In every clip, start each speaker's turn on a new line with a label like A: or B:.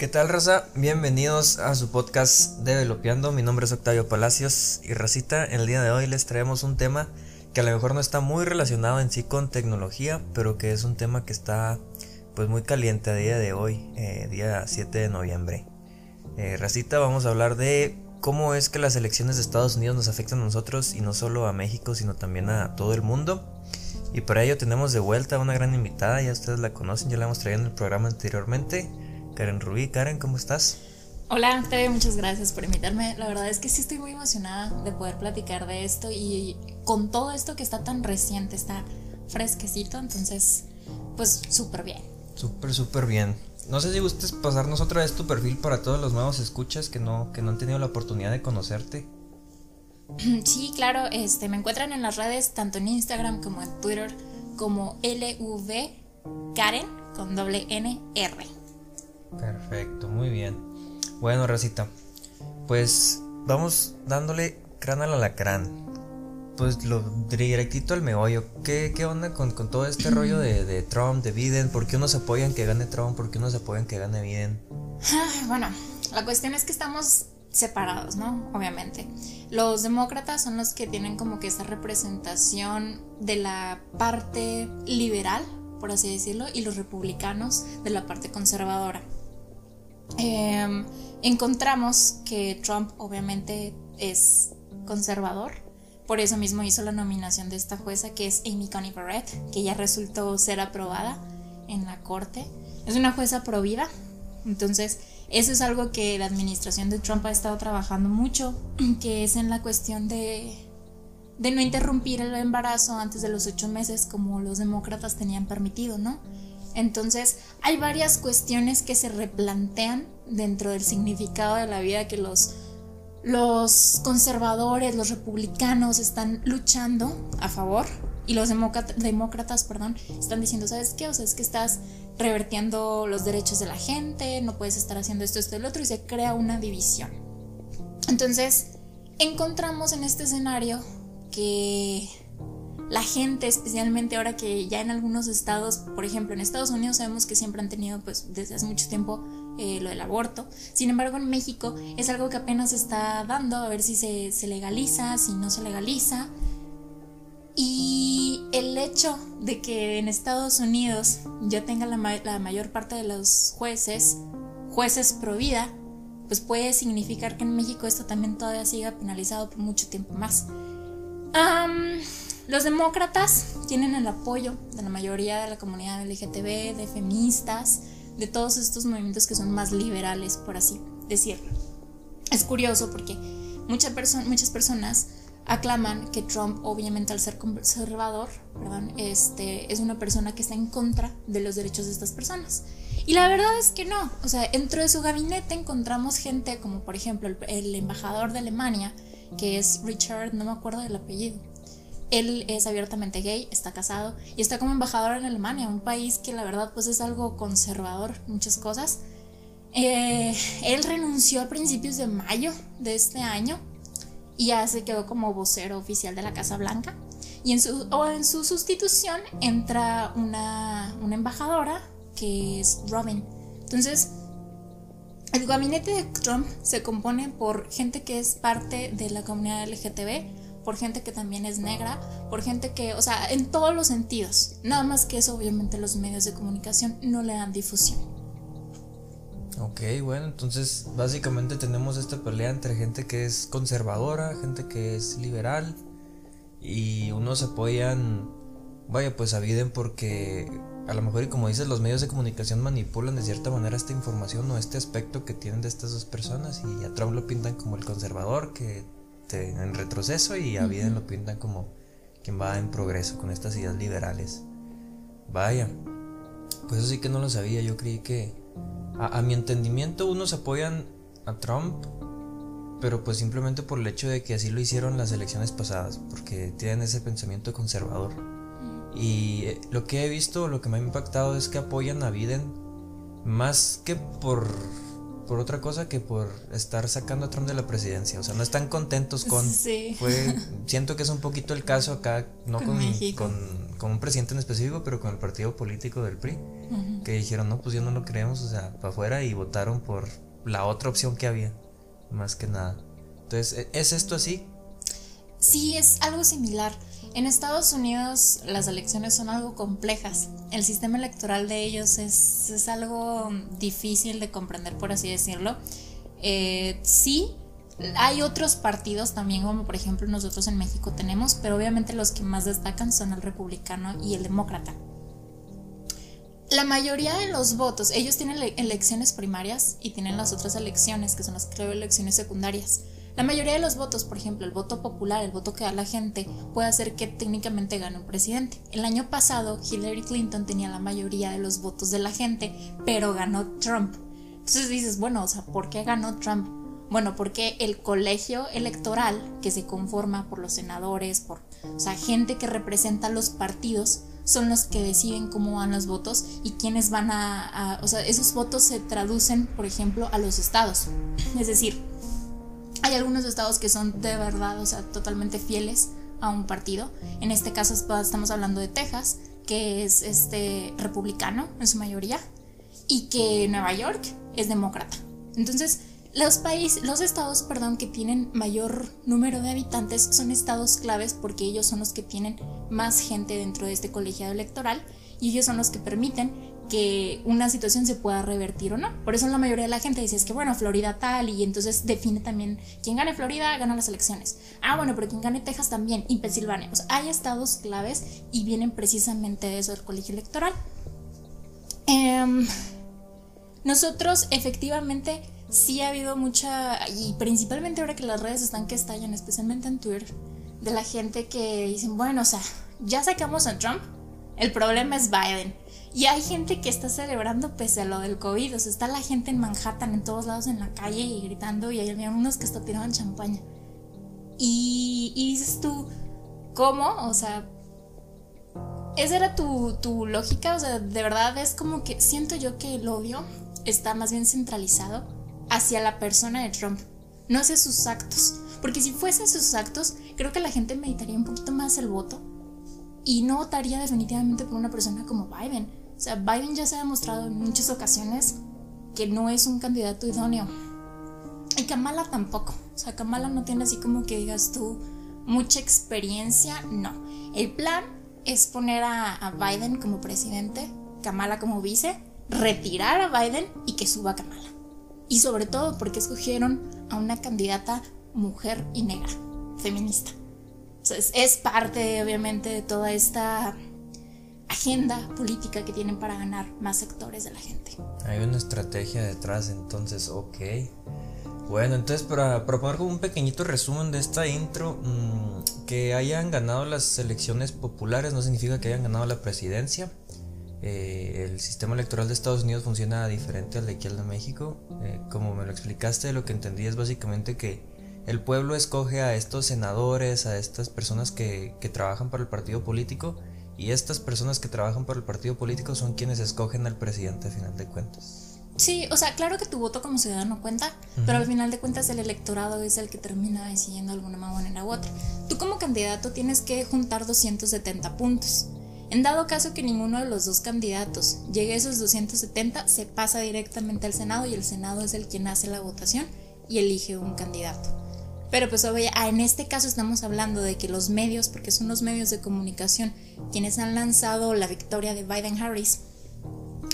A: ¿Qué tal, Raza? Bienvenidos a su podcast Developeando. Mi nombre es Octavio Palacios y Racita, el día de hoy les traemos un tema que a lo mejor no está muy relacionado en sí con tecnología, pero que es un tema que está pues muy caliente a día de hoy, eh, día 7 de noviembre. Eh, Racita, vamos a hablar de cómo es que las elecciones de Estados Unidos nos afectan a nosotros y no solo a México, sino también a todo el mundo. Y para ello tenemos de vuelta a una gran invitada, ya ustedes la conocen, ya la hemos traído en el programa anteriormente, Karen Rubí. Karen, ¿cómo estás?
B: Hola, Octavio, muchas gracias por invitarme. La verdad es que sí estoy muy emocionada de poder platicar de esto y con todo esto que está tan reciente, está fresquecito, entonces, pues súper bien.
A: Súper, súper bien. No sé si gustes pasarnos otra vez tu perfil para todos los nuevos escuchas que no, que no han tenido la oportunidad de conocerte.
B: Sí, claro, este, me encuentran en las redes, tanto en Instagram como en Twitter, como LV Karen con doble N R.
A: Perfecto, muy bien. Bueno, Racita, pues vamos dándole crán al alacrán. Pues lo directito al meollo. ¿Qué, qué onda con, todo este rollo de, de, Trump, de Biden? ¿Por qué unos apoyan que gane Trump? ¿Por qué unos apoyan que gane Biden?
B: Bueno, la cuestión es que estamos separados, ¿no? Obviamente. Los demócratas son los que tienen como que esa representación de la parte liberal, por así decirlo, y los republicanos de la parte conservadora. Em, encontramos que Trump obviamente es conservador, por eso mismo hizo la nominación de esta jueza que es Amy Coney Barrett, que ya resultó ser aprobada en la corte. Es una jueza provida, entonces eso es algo que la administración de Trump ha estado trabajando mucho, que es en la cuestión de, de no interrumpir el embarazo antes de los ocho meses como los demócratas tenían permitido, ¿no? Entonces hay varias cuestiones que se replantean dentro del significado de la vida que los, los conservadores, los republicanos están luchando a favor y los demócratas, perdón, están diciendo, ¿sabes qué? O sea, es que estás revertiendo los derechos de la gente, no puedes estar haciendo esto, esto, el otro, y se crea una división. Entonces, encontramos en este escenario que la gente, especialmente ahora que ya en algunos estados, por ejemplo en Estados Unidos sabemos que siempre han tenido pues desde hace mucho tiempo eh, lo del aborto, sin embargo en México es algo que apenas está dando, a ver si se, se legaliza, si no se legaliza, y el hecho de que en Estados Unidos ya tenga la, mayor parte de los jueces, jueces pro vida, pues puede significar que en México esto también todavía siga penalizado por mucho tiempo más. Los demócratas tienen el apoyo de la mayoría de la comunidad LGTB, de feministas, de todos estos movimientos que son más liberales, por así decirlo. Es curioso porque muchas personas aclaman que Trump, obviamente al ser conservador, este, es una persona que está en contra de los derechos de estas personas. Y la verdad es que no. O sea, dentro de su gabinete encontramos gente como por ejemplo el, embajador de Alemania, que es Richard, no me acuerdo del apellido. Él es abiertamente gay, está casado y está como embajador en Alemania, un país que la verdad pues es algo conservador, muchas cosas. Eh, él renunció a principios de mayo de este año y ya se quedó como vocero oficial de la Casa Blanca. Y en su, o en su sustitución entra una, una embajadora que es Robin. Entonces, el gabinete de Trump se compone por gente que es parte de la comunidad LGTB, por gente que también es negra, por gente que, o sea, en todos los sentidos. Nada más que eso, obviamente, los medios de comunicación no le dan difusión.
A: Ok, bueno, entonces básicamente tenemos esta pelea entre gente que es conservadora, gente que es liberal y unos apoyan, vaya, pues a Biden porque a lo mejor y como dices, los medios de comunicación manipulan de cierta manera esta información o este aspecto que tienen de estas dos personas y a Trump lo pintan como el conservador que te, en retroceso y a Biden lo pintan como quien va en progreso con estas ideas liberales. Vaya, pues eso sí que no lo sabía, yo creí que a, mi entendimiento unos apoyan a Trump, pero pues simplemente por el hecho de que así lo hicieron las elecciones pasadas, porque tienen ese pensamiento conservador. Y eh, lo que he visto, lo que me ha impactado es que apoyan a Biden más que por por otra cosa que por estar sacando a Trump de la presidencia. O sea, no están contentos con.
B: Sí.
A: Fue, siento que es un poquito el caso acá, no
B: Con
A: con, con, con un presidente en específico, pero con el partido político del PRI, que dijeron, no, pues ya no lo queremos, o sea, para afuera y votaron por la otra opción que había, más que nada. Entonces, ¿e- ¿es esto así?
B: Sí, es algo similar. En Estados Unidos las elecciones son algo complejas. El sistema electoral de ellos es, es algo difícil de comprender, por así decirlo. Eh, sí, hay otros partidos también, como por ejemplo nosotros en México tenemos, pero obviamente los que más destacan son el republicano y el demócrata. La mayoría de los votos, ellos tienen ele- elecciones primarias y tienen las otras elecciones, que son las creo elecciones secundarias. La mayoría de los votos, por ejemplo, el voto popular, el voto que da la gente, puede hacer que técnicamente gane un presidente. El año pasado, Hillary Clinton tenía la mayoría de los votos de la gente, pero ganó Trump. Entonces dices, bueno, o sea, ¿por qué ganó Trump? Bueno, porque el colegio electoral que se conforma por los senadores, por, o sea, gente que representa a los partidos, son los que deciden cómo van los votos y quiénes van a, a- o sea, esos votos se traducen, por ejemplo, a los estados. Es decir, hay algunos estados que son de verdad, o sea, totalmente fieles a un partido. En este caso es- estamos hablando de Texas, que es este republicano en su mayoría, y que Nueva York es demócrata. Entonces, los países, los estados, perdón, que tienen mayor número de habitantes son estados claves porque ellos son los que tienen más gente dentro de este colegiado electoral y ellos son los que permiten que una situación se pueda revertir o no. Por eso la mayoría de la gente dice es que bueno, Florida tal y entonces define también quien gane Florida gana las elecciones. Ah, bueno, pero quien gane Texas también y Pensilvania. O sea, hay estados claves y vienen precisamente de eso del colegio electoral. Em, nosotros efectivamente sí ha habido mucha, y principalmente ahora que las redes están que estallan, especialmente en Twitter, de la gente que dicen, bueno, o sea, ya sacamos a Trump, el problema es Biden. Y hay gente que está celebrando pese a lo del COVID, o sea, está la gente en Manhattan, en todos lados en la calle y gritando, y hay unos que hasta tiraban champaña. Y, y dices tú, ¿cómo? O sea, esa era tu, tu lógica, o sea, de verdad es como que siento yo que el odio está más bien centralizado hacia la persona de Trump, no hacia sus actos. Porque si fuesen sus actos, creo que la gente meditaría un poquito más el voto y no votaría definitivamente por una persona como Biden. O sea, Biden ya se ha demostrado en muchas ocasiones que no es un candidato idóneo. Y Kamala tampoco. O sea, Kamala no tiene así como que digas tú mucha experiencia. No. El plan es poner a, Biden como presidente, Kamala como vice, retirar a Biden y que suba Kamala. Y sobre todo porque escogieron a una candidata mujer y negra, feminista. O sea, es, es parte, obviamente, de toda esta agenda política que tienen para ganar más sectores de la gente.
A: Hay una estrategia detrás, entonces, ok. Bueno, entonces para proponer como un pequeñito resumen de esta intro, mmm, que hayan ganado las elecciones populares no significa que hayan ganado la presidencia. Eh, el sistema electoral de Estados Unidos funciona diferente al de aquí al de México. Eh, como me lo explicaste, lo que entendí es básicamente que el pueblo escoge a estos senadores, a estas personas que, que trabajan para el partido político, y estas personas que trabajan para el partido político son quienes escogen al presidente a final de cuentas.
B: Sí, o sea, claro que tu voto como ciudadano cuenta, pero al final de cuentas el electorado es el que termina decidiendo alguna manera u otra. Tú como candidato tienes que juntar 270 puntos. En dado caso que ninguno de los dos candidatos llegue a esos 270, se pasa directamente al Senado y el Senado es el quien hace la votación y elige un candidato. Pero pues ah, en este caso estamos hablando de que los medios, porque son los medios de comunicación quienes han lanzado la victoria de Biden-Harris,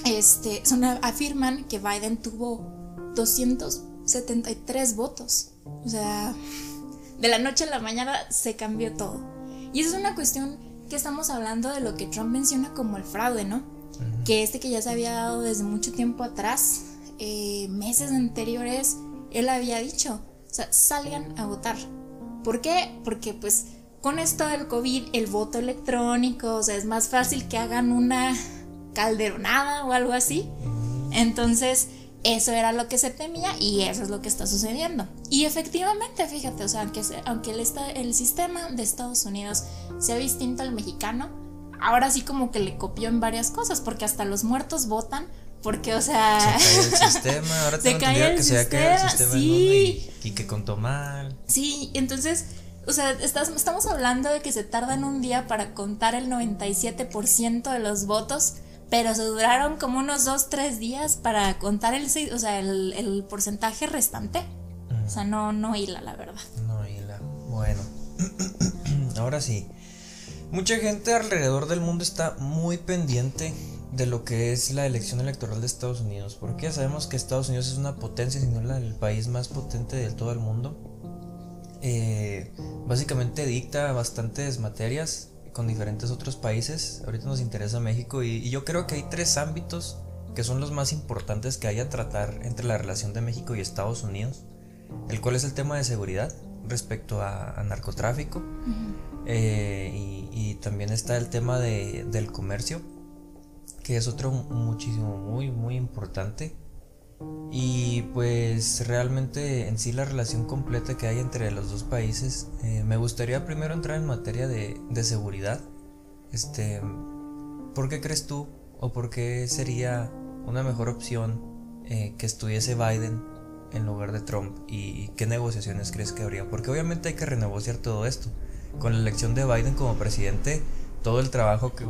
B: este, son, afirman que Biden tuvo 273 votos. O sea, de la noche a la mañana se cambió todo. Y eso es una cuestión que estamos hablando de lo que Trump menciona como el fraude, ¿no? Que este que ya se había dado desde mucho tiempo atrás, eh, meses anteriores, él había dicho, sea, salgan a votar. ¿Por qué? Porque pues con esto del COVID, el voto electrónico, o sea, es más fácil que hagan una calderonada o algo así. Entonces, eso era lo que se temía y eso es lo que está sucediendo. Y efectivamente, fíjate, o sea, aunque, el sistema de Estados Unidos sea distinto al mexicano, ahora sí como que le copió en varias cosas, porque hasta los muertos votan Porque, o sea.
A: Se cae el sistema. Ahora
B: se cae el
A: que
B: sistema,
A: se cae el sistema
B: sí.
A: y, y, que contó mal.
B: Sí, entonces. O sea, estás, estamos hablando de que se tardan un día para contar el 97% de los votos, pero se duraron como unos 2, 3 días para contar el, o sea, el, el porcentaje restante. O sea, no, no hila, la verdad.
A: No hila. Bueno. Ahora sí. Mucha gente alrededor del mundo está muy pendiente de lo que es la elección electoral de Estados Unidos. Porque sabemos que Estados Unidos es una potencia, si no el país más potente de todo el mundo. Eh, básicamente dicta bastantes materias con diferentes otros países. Ahorita nos interesa México y, y, yo creo que hay tres ámbitos que son los más importantes que hay a tratar entre la relación de México y Estados Unidos. El cual es el tema de seguridad respecto a, a narcotráfico. eh, y, y, también está el tema de, del comercio, que es otro muchísimo, muy, muy importante. Y pues realmente en sí la relación completa que hay entre los dos países, eh, me gustaría primero entrar en materia de, de, seguridad. Este, ¿Por qué crees tú o por qué sería una mejor opción eh, que estuviese Biden en lugar de Trump? ¿Y qué negociaciones crees que habría? Porque obviamente hay que renegociar todo esto. Con la elección de Biden como presidente, todo el trabajo que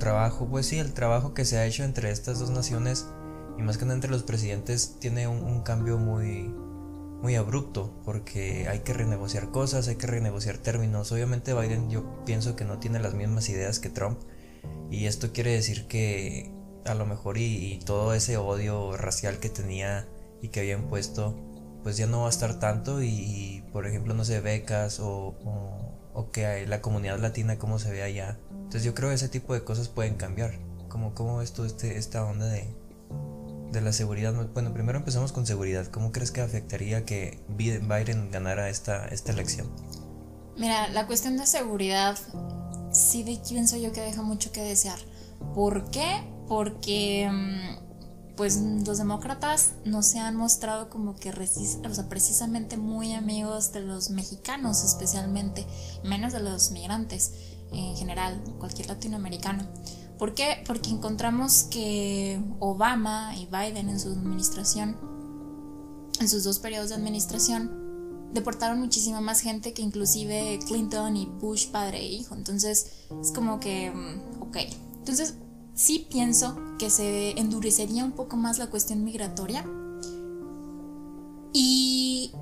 A: trabajo, pues sí, el trabajo que se ha hecho entre estas dos naciones y más que nada entre los presidentes tiene un, cambio muy muy abrupto porque hay que renegociar cosas, hay que renegociar términos. Obviamente Biden yo pienso que no tiene las mismas ideas que Trump y esto quiere decir que a lo mejor y, todo ese odio racial que tenía y que había impuesto pues ya no va a estar tanto y, por ejemplo no sé becas o, o que la comunidad latina como se ve allá. Entonces yo creo que ese tipo de cosas pueden cambiar. Como cómo ves tú este, esta onda de, de la seguridad. Bueno, primero empezamos con seguridad. ¿Cómo crees que afectaría que Biden ganara esta, esta elección?
B: Mira, la cuestión de seguridad sí de, pienso yo que deja mucho que desear. ¿Por qué? Porque pues los demócratas no se han mostrado como que precisamente muy amigos de los mexicanos especialmente, menos de los migrantes en general, cualquier latinoamericano. ¿Por qué? Porque encontramos que Obama y Biden en su administración, en sus dos periodos de administración, deportaron muchísima más gente que inclusive Clinton y Bush padre e hijo. Entonces es como que, ok. Entonces sí pienso que se endurecería un poco más la cuestión migratoria. Y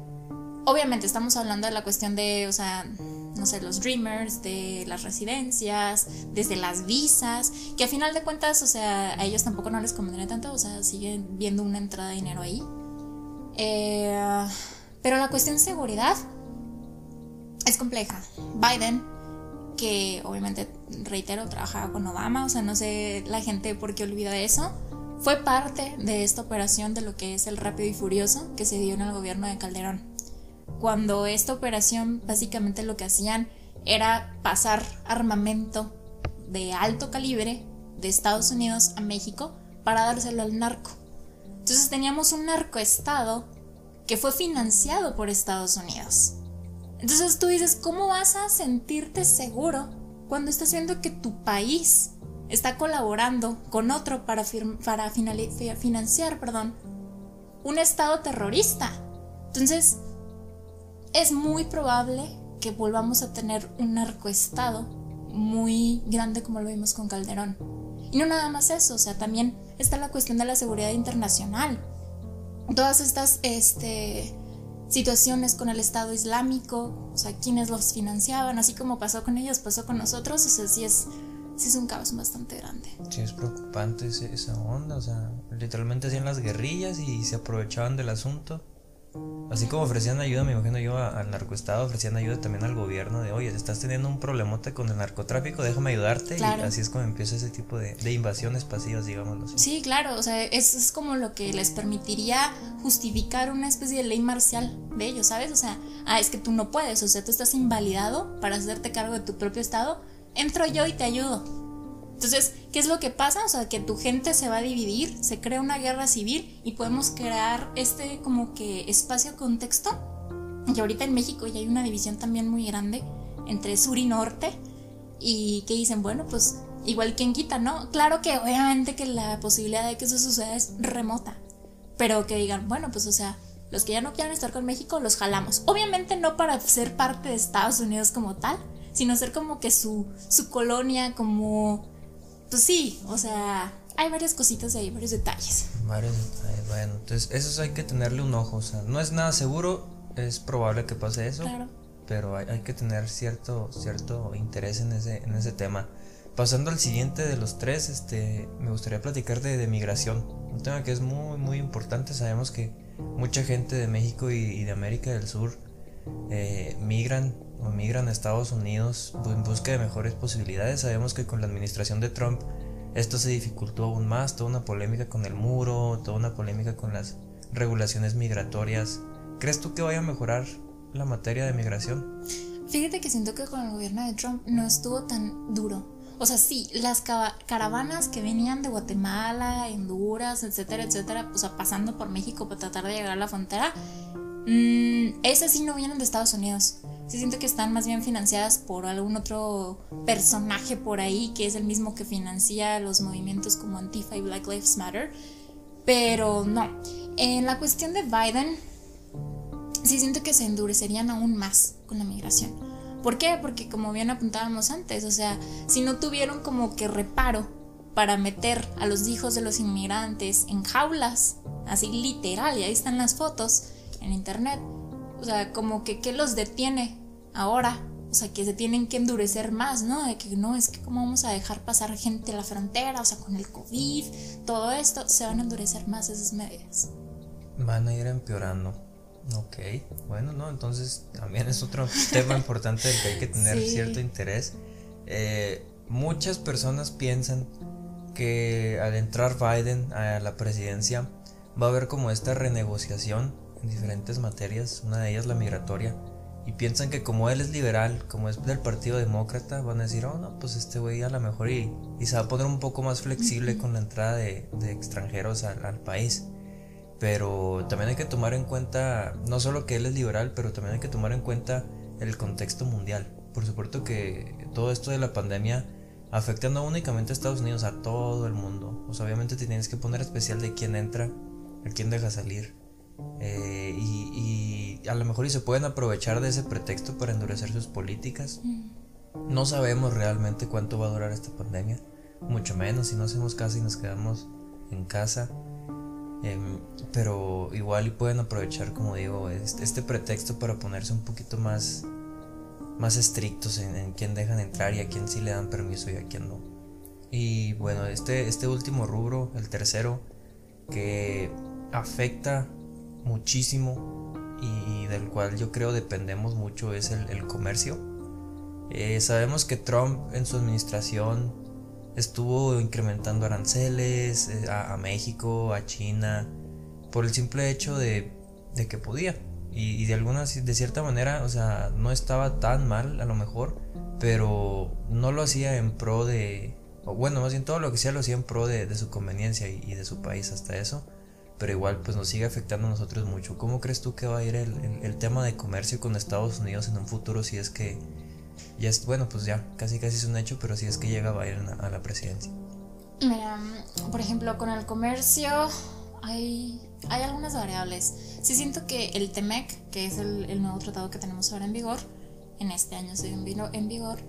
B: obviamente estamos hablando de la cuestión de, o sea, no sé, los dreamers, de las residencias, desde las visas, que a final de cuentas, o sea, a ellos tampoco no les convendría tanto, o sea, siguen viendo una entrada de dinero ahí. Eh, pero la cuestión seguridad es compleja. Biden, que obviamente, reitero, trabajaba con Obama, o sea, no sé la gente por qué olvida eso. Fue parte de esta operación de lo que es el Rápido y Furioso que se dio en el gobierno de Calderón cuando esta operación básicamente lo que hacían era pasar armamento de alto calibre de Estados Unidos a México para dárselo al narco. Entonces teníamos un narcoestado que fue financiado por Estados Unidos. Entonces tú dices, ¿cómo vas a sentirte seguro cuando estás viendo que tu país está colaborando con otro para, para financiar perdón, un estado terrorista? Entonces, es muy probable que volvamos a tener un narcoestado muy grande como lo vimos con Calderón. Y no nada más eso, o sea, también está la cuestión de la seguridad internacional. Todas estas este, situaciones con el Estado Islámico, o sea, quienes los financiaban, así como pasó con ellos, pasó con nosotros, o sea, sí es, sí es un caos bastante grande.
A: Sí, es preocupante esa onda, o sea, literalmente hacían las guerrillas y se aprovechaban del asunto. Así como ofrecían ayuda, me imagino yo, al narcoestado, ofrecían ayuda también al gobierno de, oye, estás teniendo un problemote con el narcotráfico, déjame ayudarte. Claro. Y así es como empieza ese tipo de, de invasiones pasivas, digámoslo así.
B: Sí, claro, o sea, eso es como lo que les permitiría justificar una especie de ley marcial de ellos, ¿sabes? O sea, ah, es que tú no puedes, o sea, tú estás invalidado para hacerte cargo de tu propio estado, entro yo y te ayudo. Entonces, ¿qué es lo que pasa? O sea, que tu gente se va a dividir, se crea una guerra civil y podemos crear este como que espacio contexto. Y ahorita en México ya hay una división también muy grande entre sur y norte y que dicen, bueno, pues igual quien quita, ¿no? Claro que obviamente que la posibilidad de que eso suceda es remota, pero que digan, bueno, pues o sea, los que ya no quieran estar con México los jalamos. Obviamente no para ser parte de Estados Unidos como tal, sino ser como que su, su colonia, como... Pues sí, o sea, hay varias cositas ahí, varios detalles.
A: Varios detalles, bueno, entonces eso hay que tenerle un ojo, o sea, no es nada seguro, es probable que pase eso, claro. pero hay, hay, que tener cierto, cierto interés en ese, en ese tema. Pasando al siguiente de los tres, este, me gustaría platicar de, de migración, un tema que es muy, muy importante, sabemos que mucha gente de México y, de América del Sur eh, migran o migran a Estados Unidos en busca de mejores posibilidades. Sabemos que con la administración de Trump esto se dificultó aún más, toda una polémica con el muro, toda una polémica con las regulaciones migratorias. ¿Crees tú que vaya a mejorar la materia de migración?
B: Fíjate que siento que con el gobierno de Trump no estuvo tan duro. O sea, sí, las caravanas que venían de Guatemala, Honduras, etcétera, etcétera, o sea, pasando por México para tratar de llegar a la frontera, mmm, esas sí no vienen de Estados Unidos. Sí siento que están más bien financiadas por algún otro personaje por ahí que es el mismo que financia los movimientos como Antifa y Black Lives Matter. Pero no. En la cuestión de Biden, sí siento que se endurecerían aún más con la migración. ¿Por qué? Porque como bien apuntábamos antes, o sea, si no tuvieron como que reparo para meter a los hijos de los inmigrantes en jaulas, así literal, y ahí están las fotos en internet, o sea, como que ¿qué los detiene ahora? O sea, que se tienen que endurecer más, ¿no? De que no, es que cómo vamos a dejar pasar gente a la frontera, o sea, con el COVID, todo esto, se van a endurecer más esas medidas.
A: Van a ir empeorando. Ok, bueno, no, entonces también es otro tema importante del que hay que tener cierto interés. Eh, muchas personas piensan que al entrar Biden a la presidencia va a haber como esta renegociación en diferentes materias, una de ellas la migratoria, y piensan que como él es liberal, como es del Partido Demócrata, van a decir, oh no, pues este güey a lo mejor y, se va a poner un poco más flexible con la entrada de, extranjeros al país. Pero también hay que tomar en cuenta, no solo que él es liberal, pero también hay que tomar en cuenta el contexto mundial. Por supuesto que todo esto de la pandemia afecta no únicamente a Estados Unidos, a todo el mundo. O sea, obviamente tienes que poner especial de quién entra, a quién deja salir. Eh, y, y, a lo mejor y se pueden aprovechar de ese pretexto para endurecer sus políticas. Mm. No sabemos realmente cuánto va a durar esta pandemia, mucho menos si no hacemos caso y nos quedamos en casa. Em, pero igual y pueden aprovechar, como digo, este, pretexto para ponerse un poquito más, más estrictos en, quién dejan entrar y a quién sí le dan permiso y a quién no. Y bueno, este, este último rubro, el tercero, que afecta muchísimo y, del cual yo creo dependemos mucho es el, comercio. Eh, sabemos que Trump en su administración estuvo incrementando aranceles eh, a, México, a China, por el simple hecho de, que podía. Y, de alguna, de cierta manera, o sea, no estaba tan mal a lo mejor, pero no lo hacía en pro de, o bueno, más bien todo lo que hacía lo hacía en pro de, su conveniencia y, de su país hasta eso. Pero igual pues nos sigue afectando a nosotros mucho. ¿Cómo crees tú que va a ir el, el tema de comercio con Estados Unidos en un futuro si es que ya es, bueno, pues ya, casi casi es un hecho, pero si es que llega Biden a, a la presidencia.
B: Mira, por ejemplo, con el comercio hay, hay algunas variables. Sí siento que el TEMEC, que es el, nuevo tratado que tenemos ahora en vigor, en este año se vino en vigor,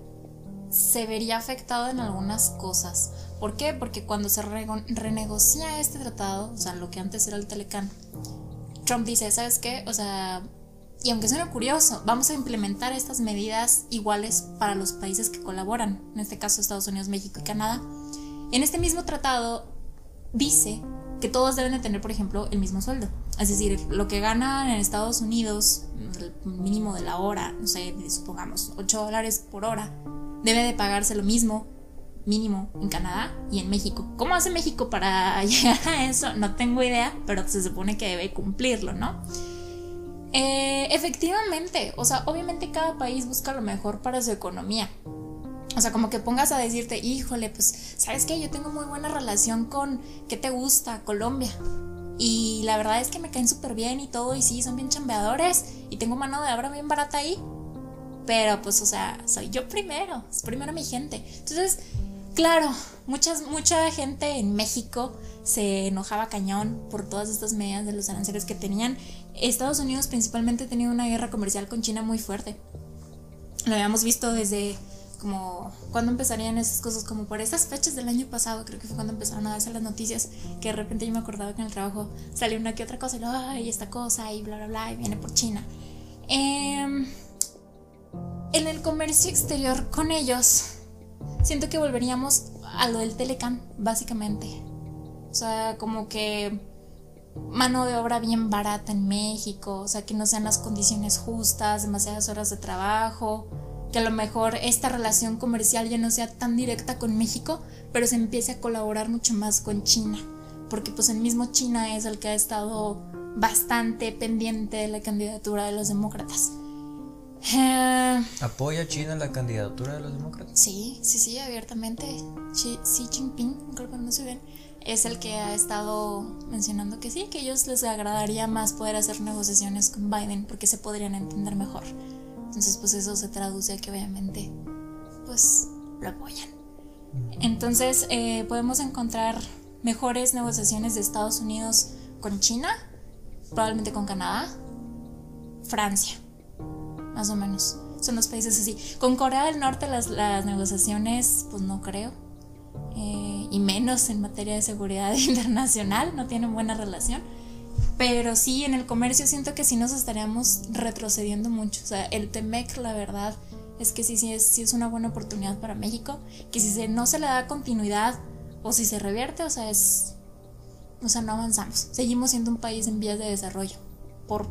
B: se vería afectado en algunas cosas. ¿Por qué? Porque cuando se renegocia este tratado, o sea, lo que antes era el Telecán, Trump dice, ¿sabes qué? O sea, y aunque suene curioso, vamos a implementar estas medidas iguales para los países que colaboran, en este caso Estados Unidos, México y Canadá. En este mismo tratado dice que todos deben de tener, por ejemplo, el mismo sueldo. Es decir, lo que ganan en Estados Unidos, el mínimo de la hora, no sé, supongamos 8 dólares por hora, debe de pagarse lo mismo mínimo en Canadá y en México. ¿Cómo hace México para llegar a eso? No tengo idea, pero se supone que debe cumplirlo, ¿no? Eh, efectivamente, o sea, obviamente cada país busca lo mejor para su economía. O sea, como que pongas a decirte, híjole, pues, ¿sabes qué? Yo tengo muy buena relación con, ¿qué te gusta? Colombia. Y la verdad es que me caen súper bien y todo, y sí, son bien chambeadores, y tengo mano de obra bien barata ahí. Pero pues, o sea, soy yo primero, es primero mi gente. Entonces, claro, muchas, mucha gente en México se enojaba cañón por todas estas medidas de los aranceles que tenían. Estados Unidos principalmente tenía una guerra comercial con China muy fuerte. Lo habíamos visto desde como cuando empezarían esas cosas, como por esas fechas del año pasado, creo que fue cuando empezaron a darse las noticias, que de repente yo me acordaba que en el trabajo salió una que otra cosa, y esta cosa, y bla, bla, bla, y viene por China. Em, en el comercio exterior con ellos, siento que volveríamos a lo del Telecan, básicamente. O sea, como que mano de obra bien barata en México, o sea, que no sean las condiciones justas, demasiadas horas de trabajo, que a lo mejor esta relación comercial ya no sea tan directa con México, pero se empiece a colaborar mucho más con China, porque pues el mismo China es el que ha estado bastante pendiente de la candidatura de los demócratas.
A: Eh, ¿Apoya China la candidatura de los demócratas?
B: Sí, sí, sí, abiertamente. Xi, Jinping, creo que no se ven, es el que ha estado mencionando que sí, que a ellos les agradaría más poder hacer negociaciones con Biden porque se podrían entender mejor. Entonces, pues eso se traduce a que obviamente, pues lo apoyan. Entonces, eh, podemos encontrar mejores negociaciones de Estados Unidos con China, probablemente con Canadá, Francia, más o menos. Son los países así. Con Corea del Norte las, las negociaciones, pues no creo. Eh, y menos en materia de seguridad internacional, no tienen buena relación. Pero sí, en el comercio siento que sí nos estaríamos retrocediendo mucho. O sea, el TEMEC, la verdad, es que sí, sí es, sí es una buena oportunidad para México. Que si se, no se le da continuidad o si se revierte, o sea, es. O sea, no avanzamos. Seguimos siendo un país en vías de desarrollo. Por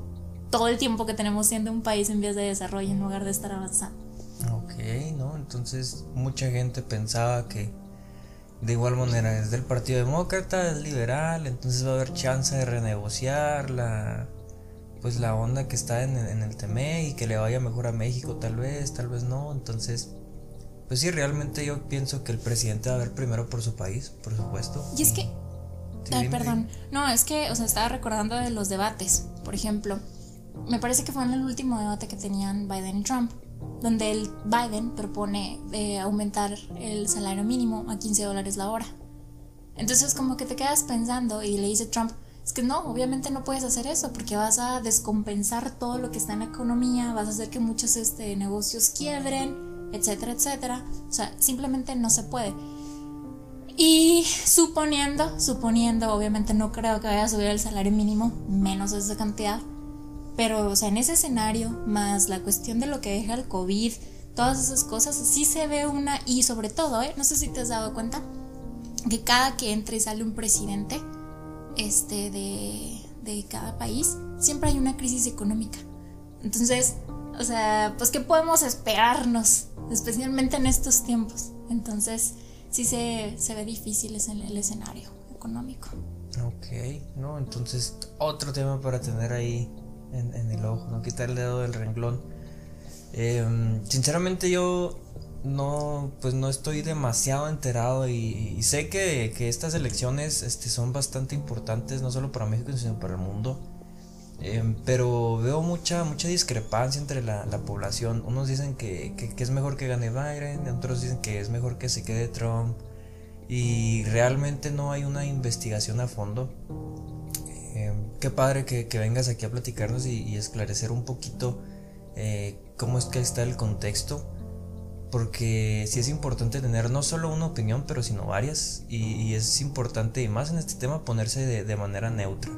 B: todo el tiempo que tenemos siendo un país en vías de desarrollo en lugar de estar avanzando.
A: Ok, ¿no? Entonces, mucha gente pensaba que de igual manera, es del Partido Demócrata, es liberal, entonces va a haber chance de renegociar la, pues la onda que está en, el TME y que le vaya mejor a México, tal vez, tal vez no. Entonces, pues sí, realmente yo pienso que el presidente va a ver primero por su país, por supuesto.
B: Y es que... ay, perdón. No, es que, o sea, estaba recordando de los debates. Por ejemplo, me parece que fue en el último debate que tenían Biden y Trump donde el Biden propone eh, aumentar el salario mínimo a 15 dólares la hora. Entonces como que te quedas pensando y le dice Trump, es que no, obviamente no puedes hacer eso porque vas a descompensar todo lo que está en la economía, vas a hacer que muchos este, negocios quiebren, etcétera, etcétera. O sea, simplemente no se puede. Y suponiendo, suponiendo, obviamente no creo que vaya a subir el salario mínimo, menos esa cantidad, pero, o sea, en ese escenario, más la cuestión de lo que deja el COVID, todas esas cosas, sí se ve una, y sobre todo, ¿eh? no sé si te has dado cuenta, que cada que entra y sale un presidente este, de, de cada país, siempre hay una crisis económica. Entonces, o sea, pues ¿qué podemos esperarnos? Especialmente en estos tiempos. Entonces, sí se, se ve difícil el, el escenario económico.
A: Ok, no, entonces otro tema para tener ahí en, el ojo, no quitar el dedo del renglón. Em, sinceramente yo no, pues no estoy demasiado enterado y, sé que, estas elecciones este, son bastante importantes, no solo para México, sino para el mundo. Em, pero veo mucha, mucha discrepancia entre la, población. Unos dicen que, que, es mejor que gane Biden, otros dicen que es mejor que se quede Trump. Y realmente no hay una investigación a fondo. Eh, qué padre que, vengas aquí a platicarnos y, esclarecer un poquito eh, cómo es que está el contexto. Porque sí es importante tener no solo una opinión, pero sino varias. Y, es importante, y más en este tema, ponerse de, manera neutra.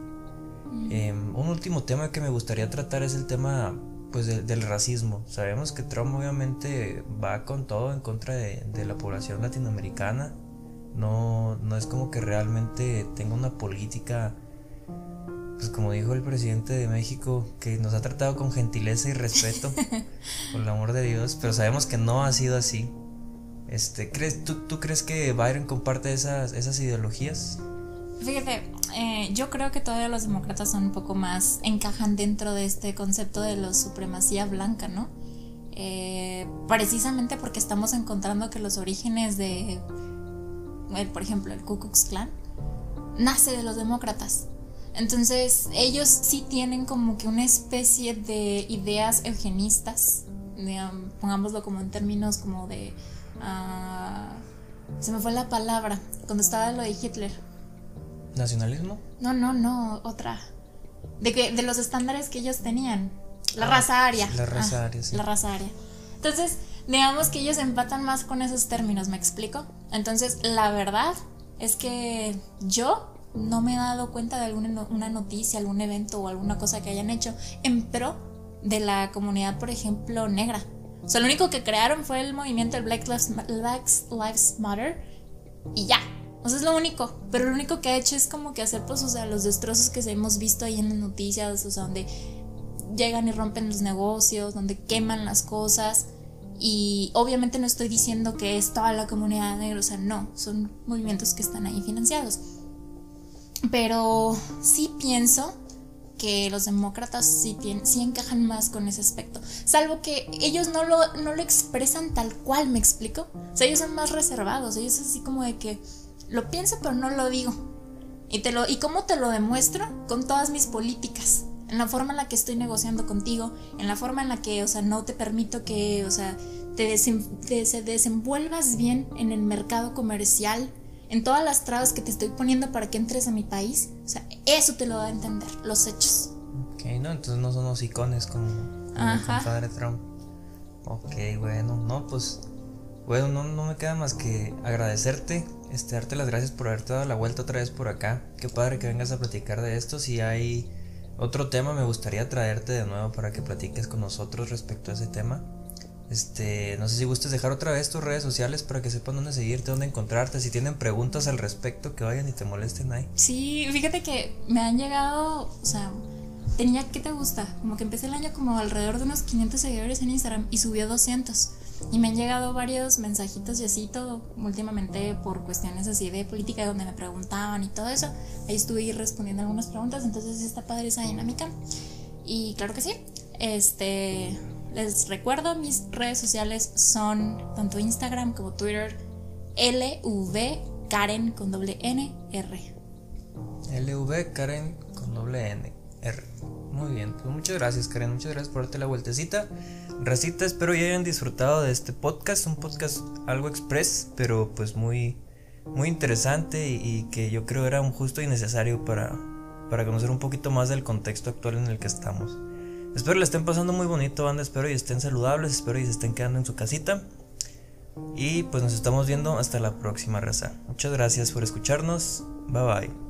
A: Em, un último tema que me gustaría tratar es el tema pues del racismo. Sabemos que Trump obviamente va con todo en contra de, de la población latinoamericana. No, no es como que realmente tenga una política pues como dijo el presidente de México, que nos ha tratado con gentileza y respeto, por el amor de Dios, pero sabemos que no ha sido así. Este, ¿crees, tú, ¿Tú crees que Byron comparte esas, esas ideologías?
B: Fíjate, eh, yo creo que todavía los demócratas son un poco más, encajan dentro de este concepto de la supremacía blanca, ¿no? Eh, precisamente porque estamos encontrando que los orígenes de, por ejemplo, el Ku Klux Klan, nace de los demócratas. Entonces, ellos sí tienen como que una especie de ideas eugenistas, pongámoslo como en términos como de... Uh, Se me fue la palabra cuando estaba lo de Hitler.
A: ¿Nacionalismo?
B: No, no, no, otra. De, que, de los estándares que ellos tenían. La ah, raza aria.
A: La raza ah, aria, sí.
B: La raza aria. Entonces, digamos que ellos empatan más con esos términos, ¿me explico? Entonces, la verdad es que yo no me he dado cuenta de alguna una noticia, algún evento o alguna cosa que hayan hecho en pro de la comunidad, por ejemplo, negra. O sea, lo único que crearon fue el movimiento del Black Lives, Lives Matter y ya. O sea, es lo único. Pero lo único que ha hecho es como que hacer, pues, o sea, los destrozos que hemos visto ahí en las noticias, o sea, donde llegan y rompen los negocios, donde queman las cosas. Y obviamente no estoy diciendo que es toda la comunidad negra, o sea, no, son movimientos que están ahí financiados. Pero sí pienso que los demócratas sí, sí encajan más con ese aspecto. Salvo que ellos no lo, no lo expresan tal cual, ¿me explico? O sea, ellos son más reservados, ellos así como de que lo pienso pero no lo digo. ¿Y, te lo, ¿Y cómo te lo demuestro? Con todas mis políticas en la forma en la que estoy negociando contigo, en la forma en la que, o sea, no te permito que, o sea, te, desenvuelvas bien en el mercado comercial, en todas las trabas que te estoy poniendo para que entres a mi país. O sea, eso te lo da a entender, los hechos.
A: Ok, no, entonces no son los icones como, el compadre Trump. Ok, bueno, no, pues, bueno, no, no me queda más que agradecerte, este, darte las gracias por haberte dado la vuelta otra vez por acá. Qué padre que vengas a platicar de esto. Si hay otro tema me gustaría traerte de nuevo para que platiques con nosotros respecto a ese tema. Este, no sé si gustes dejar otra vez tus redes sociales para que sepan dónde seguirte, dónde encontrarte. Si tienen preguntas al respecto, que vayan y te molesten ahí.
B: Sí, fíjate que me han llegado, o sea, tenía, ¿qué te gusta? Como que empecé el año como alrededor de unos 500 seguidores en Instagram y subió 200. Y me han llegado varios mensajitos y así todo, últimamente por cuestiones así de política, donde me preguntaban y todo eso. Ahí estuve respondiendo algunas preguntas, entonces está padre esa dinámica. Y claro que sí, este, les recuerdo, mis redes sociales son tanto Instagram como Twitter, LV Karen con doble N R.
A: LV Karen con doble N R. Muy bien, pues muchas gracias Karen, muchas gracias por darte la vueltecita. Recita, espero ya hayan disfrutado de este podcast, un podcast algo express, pero pues muy, muy interesante y, que yo creo era un justo y necesario para, para conocer un poquito más del contexto actual en el que estamos. Espero le estén pasando muy bonito, banda, espero y estén saludables, espero y se estén quedando en su casita. Y pues nos estamos viendo hasta la próxima raza. Muchas gracias por escucharnos. Bye bye.